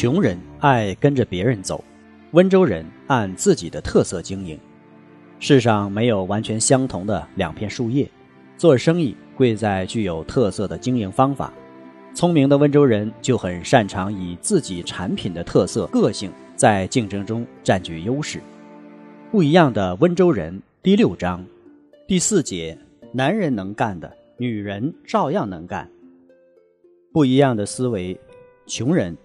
穷人爱跟着别人走。温州人按自己的特色经营，世上没有完全相同的两片树叶，做生意贵在具有特色的经营方法。聪明的温州人就很擅长以自己产品的特色、个性在竞争中占据优势。不一样的温州人第六章第四节：男人能干的，女人照样能干。不一样的思维，穷人，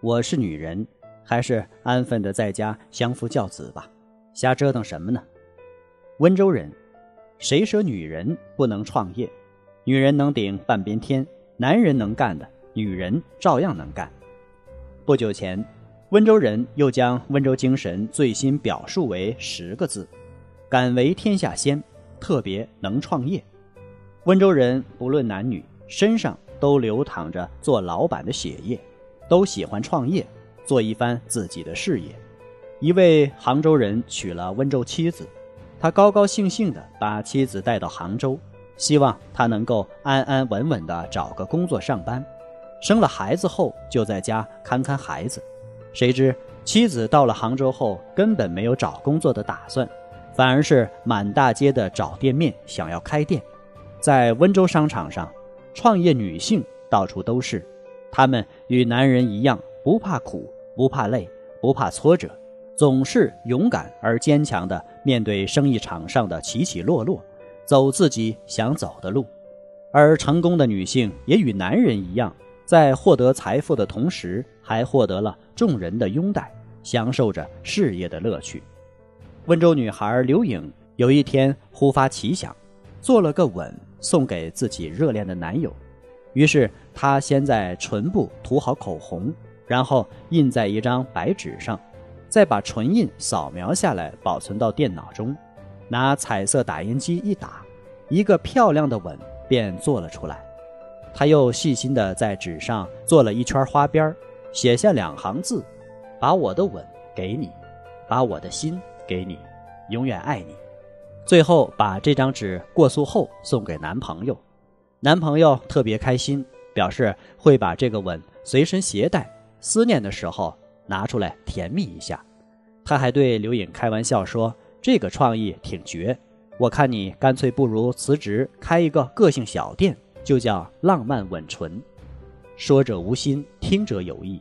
我是女人。还是安分的在家相夫教子吧，瞎折腾什么呢？温州人，谁说女人不能创业？女人能顶半边天，男人能干的，女人照样能干。不久前，温州人又将温州精神最新表述为十个字：敢为天下先，特别能创业。温州人不论男女，身上都流淌着做老板的血液，都喜欢创业。做一番自己的事业。一位杭州人娶了温州妻子，他高高兴兴地把妻子带到杭州，希望她能够安安稳稳地找个工作上班。生了孩子后，就在家看看孩子。谁知妻子到了杭州后，根本没有找工作的打算，反而是满大街的找店面，想要开店。在温州商场上，创业女性到处都是，她们与男人一样，不怕苦。不怕累，不怕挫折，总是勇敢而坚强地面对生意场上的起起落落，走自己想走的路。而成功的女性也与男人一样，在获得财富的同时，还获得了众人的拥戴，享受着事业的乐趣。温州女孩刘颖有一天忽发奇想，做了个吻送给自己热恋的男友，于是她先在唇部涂好口红。然后印在一张白纸上，再把唇印扫描下来，保存到电脑中，拿彩色打印机一打，一个漂亮的吻便做了出来。他又细心地在纸上做了一圈花边，写下两行字：“把我的吻给你，把我的心给你，永远爱你。”最后把这张纸过塑后送给男朋友，男朋友特别开心，表示会把这个吻随身携带。思念的时候拿出来甜蜜一下，他还对刘颖开玩笑说：“这个创意挺绝，我看你干脆不如辞职开一个个性小店，就叫浪漫吻唇。”说者无心，听者有意，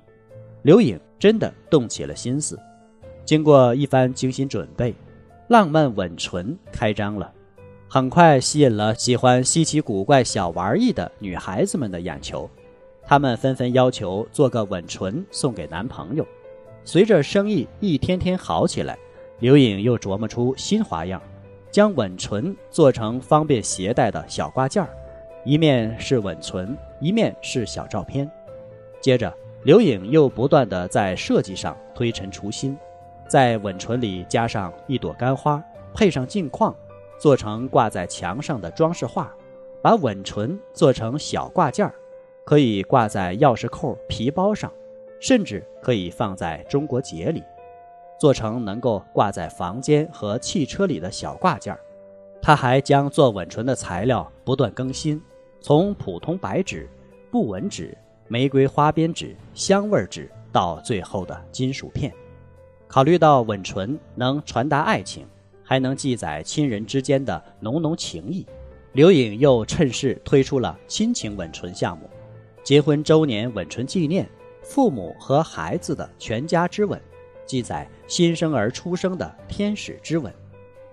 刘颖真的动起了心思。经过一番精心准备，浪漫吻唇开张了，很快吸引了喜欢稀奇古怪小玩意的女孩子们的眼球。他们纷纷要求做个吻唇送给男朋友。随着生意一天天好起来，刘颖又琢磨出新花样，将吻唇做成方便携带的小挂件儿，一面是吻唇，一面是小照片。接着，刘颖又不断地在设计上推陈出新，在吻唇里加上一朵干花，配上镜框，做成挂在墙上的装饰画，把吻唇做成小挂件儿。可以挂在钥匙扣、皮包上，甚至可以放在中国结里，做成能够挂在房间和汽车里的小挂件儿。他还将做吻唇的材料不断更新，从普通白纸、布纹纸、玫瑰花边纸、香味纸，到最后的金属片。考虑到吻唇能传达爱情，还能记载亲人之间的浓浓情谊，刘颖又趁势推出了亲情吻唇项目。结婚周年吻唇纪念，父母和孩子的全家之吻，记载新生儿出生的天使之吻。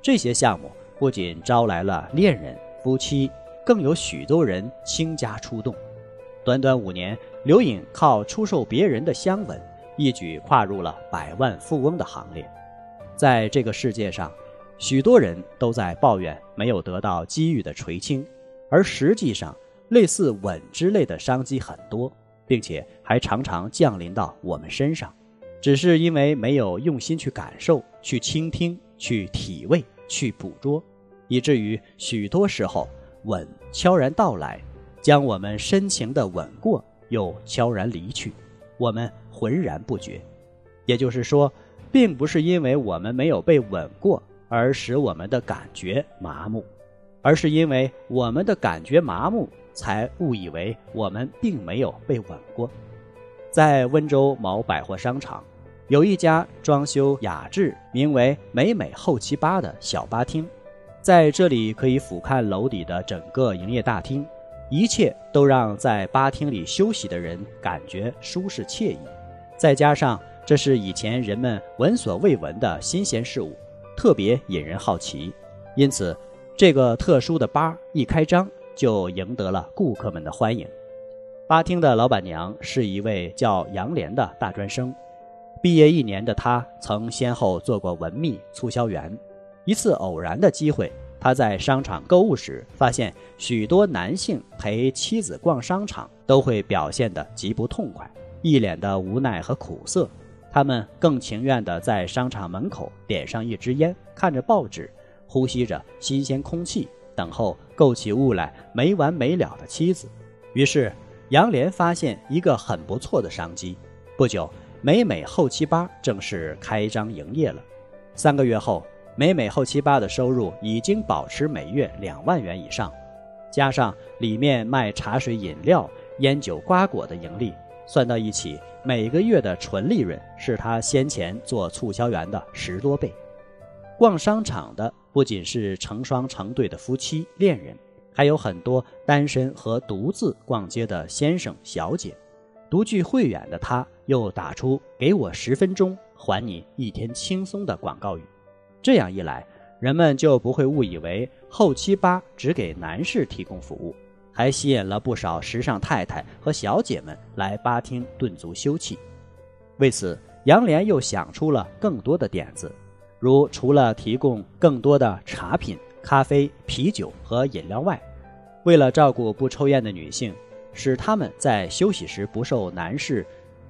这些项目不仅招来了恋人、夫妻，更有许多人倾家出动。短短五年，刘颖靠出售别人的香吻，一举跨入了百万富翁的行列。在这个世界上，许多人都在抱怨没有得到机遇的垂青，而实际上，类似稳之类的商机很多，并且还常常降临到我们身上，只是因为没有用心去感受、去倾听、去体味、去捕捉，以至于许多时候稳悄然到来，将我们深情的吻过，又悄然离去，我们浑然不觉。也就是说，并不是因为我们没有被吻过而使我们的感觉麻木，而是因为我们的感觉麻木，才误以为我们并没有被吻过。在温州某百货商场，有一家装修雅致、名为“美美后七八”的小吧厅，在这里可以俯瞰楼底的整个营业大厅，一切都让在吧厅里休息的人感觉舒适惬意，再加上。这是以前人们闻所未闻的新鲜事物，特别引人好奇，因此这个特殊的吧一开张就赢得了顾客们的欢迎。吧厅的老板娘是一位叫杨莲的大专生，毕业一年的她曾先后做过文秘、促销员。一次偶然的机会，他在商场购物时发现，许多男性陪妻子逛商场都会表现得极不痛快，一脸的无奈和苦涩。他们更情愿地在商场门口点上一支烟，看着报纸，呼吸着新鲜空气，等候购起物来没完没了的妻子。于是，杨莲发现一个很不错的商机。不久，美美后期吧正式开张营业了。三个月后，美美后期吧的收入已经保持每月两万元以上，加上里面卖茶水、饮料、烟酒、瓜果的盈利。算到一起，每个月的纯利润是他先前做促销员的十多倍。逛商场的不仅是成双成对的夫妻恋人，还有很多单身和独自逛街的先生小姐。独具慧眼的他，又打出“给我十分钟，还你一天轻松”的广告语。这样一来，人们就不会误以为后期吧只给男士提供服务。还吸引了不少时尚太太和小姐们来吧厅顿足休憩。为此，杨莲又想出了更多的点子，如除了提供更多的茶品、咖啡、啤酒和饮料外，为了照顾不抽烟的女性，使她们在休息时不受男士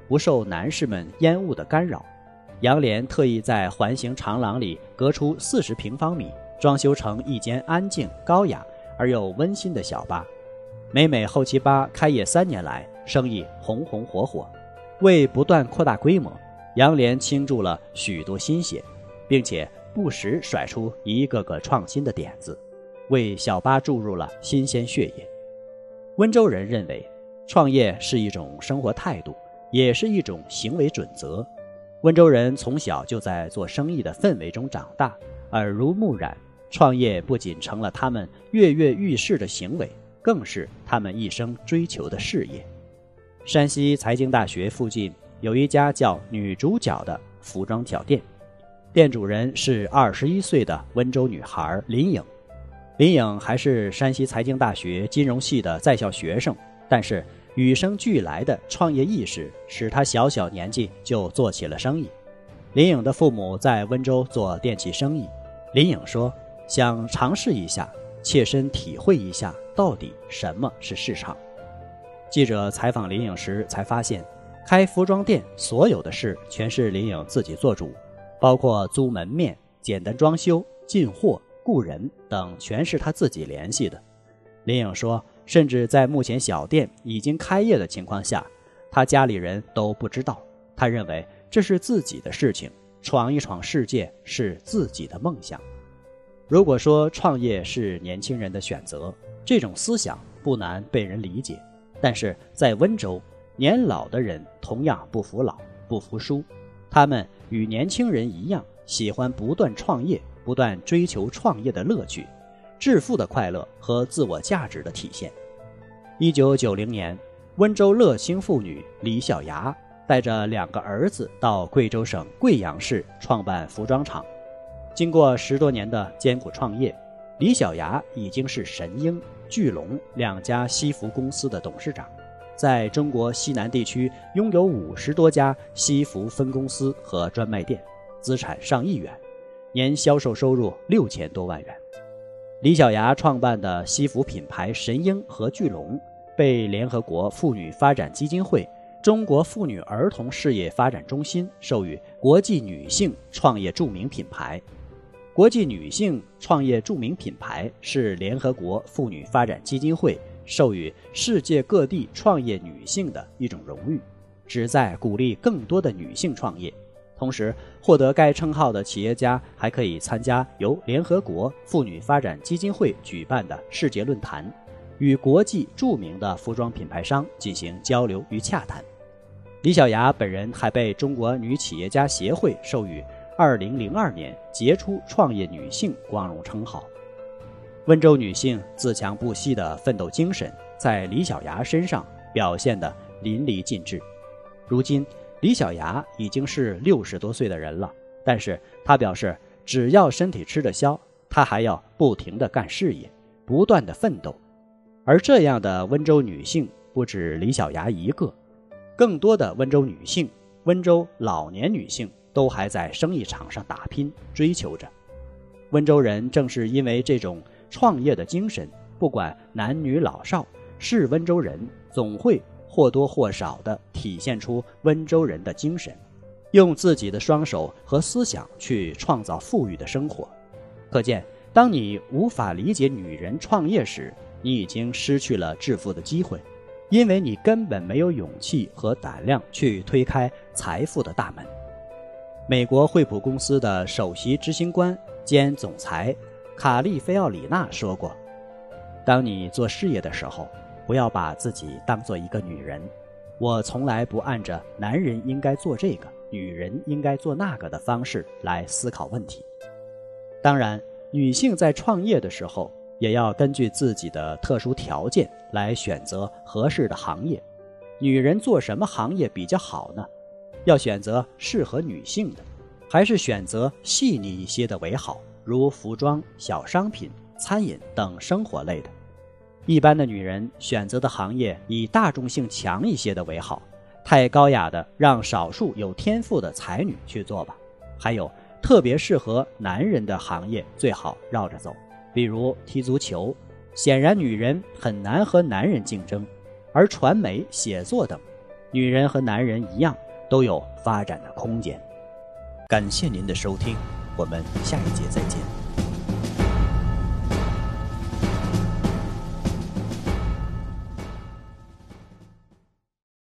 不受男士们烟雾的干扰，杨莲特意在环形长廊里隔出四十平方米，装修成一间安静、高雅而又温馨的小吧。美美后期吧开业三年来，生意红红火火。为不断扩大规模，杨莲倾注了许多心血，并且不时甩出一个个创新的点子，为小吧注入了新鲜血液。温州人认为，创业是一种生活态度，也是一种行为准则。温州人从小就在做生意的氛围中长大，耳濡目染，创业不仅成了他们跃跃欲试的行为。更是他们一生追求的事业。山西财经大学附近有一家叫“女主角”的服装小店，店主人是二十一岁的温州女孩林颖。林颖还是山西财经大学金融系的在校学生，但是与生俱来的创业意识使她小小年纪就做起了生意。林颖的父母在温州做电器生意，林颖说想尝试一下。切身体会一下，到底什么是市场？记者采访林颖时才发现，开服装店所有的事全是林颖自己做主，包括租门面、简单装修、进货、雇人等，全是他自己联系的。林颖说，甚至在目前小店已经开业的情况下，他家里人都不知道。他认为这是自己的事情，闯一闯世界是自己的梦想。如果说创业是年轻人的选择，这种思想不难被人理解。但是在温州，年老的人同样不服老、不服输，他们与年轻人一样，喜欢不断创业、不断追求创业的乐趣、致富的快乐和自我价值的体现。一九九零年，温州乐清妇女李小芽带着两个儿子到贵州省贵阳市创办服装厂。经过十多年的艰苦创业，李小牙已经是神鹰、巨龙两家西服公司的董事长，在中国西南地区拥有五十多家西服分公司和专卖店，资产上亿元，年销售收入六千多万元。李小牙创办的西服品牌神鹰和巨龙，被联合国妇女发展基金会、中国妇女儿童事业发展中心授予国际女性创业著名品牌。国际女性创业著名品牌是联合国妇女发展基金会授予世界各地创业女性的一种荣誉，旨在鼓励更多的女性创业。同时，获得该称号的企业家还可以参加由联合国妇女发展基金会举办的世界论坛，与国际著名的服装品牌商进行交流与洽谈。李小芽本人还被中国女企业家协会授予2002年杰出创业女性光荣称号。温州女性自强不息的奋斗精神，在李小牙身上表现得淋漓尽致。如今。李小牙已经是六十多岁的人了，但是她表示，只要身体吃得消，她还要不停地干事业，不断地奋斗。而这样的温州女性不止李小牙一个，更多的温州女性、温州老年女性都还在生意场上打拼，追求着。温州人正是因为这种创业的精神，不管男女老少，是温州人总会。或多或少地体现出温州人的精神，用自己的双手和思想去创造富裕的生活。可见，当你无法理解女人创业时，你已经失去了致富的机会，因为你根本没有勇气和胆量去推开财富的大门。美国惠普公司的首席执行官兼总裁卡利菲奥里娜说过：“当你做事业的时候。”不要把自己当做一个女人，我从来不按着男人应该做这个，女人应该做那个的方式来思考问题。当然，女性在创业的时候，也要根据自己的特殊条件来选择合适的行业。女人做什么行业比较好呢？要选择适合女性的，还是选择细腻一些的为好？如服装、小商品、餐饮等生活类的。一般的女人选择的行业以大众性强一些的为好，太高雅的让少数有天赋的才女去做吧。还有特别适合男人的行业最好绕着走，比如踢足球。显然女人很难和男人竞争，而传媒、写作等，女人和男人一样都有发展的空间。感谢您的收听，我们下一节再见。